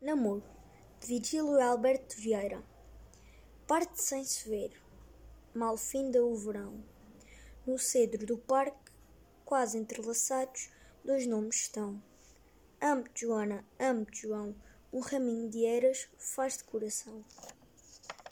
Namoro, de Vigílio Alberto Vieira. Parte sem se ver, mal finda o verão. No cedro do parque, quase entrelaçados, dois nomes estão. Amo-te, Joana, amo-te, João. Um raminho de eras faz de coração.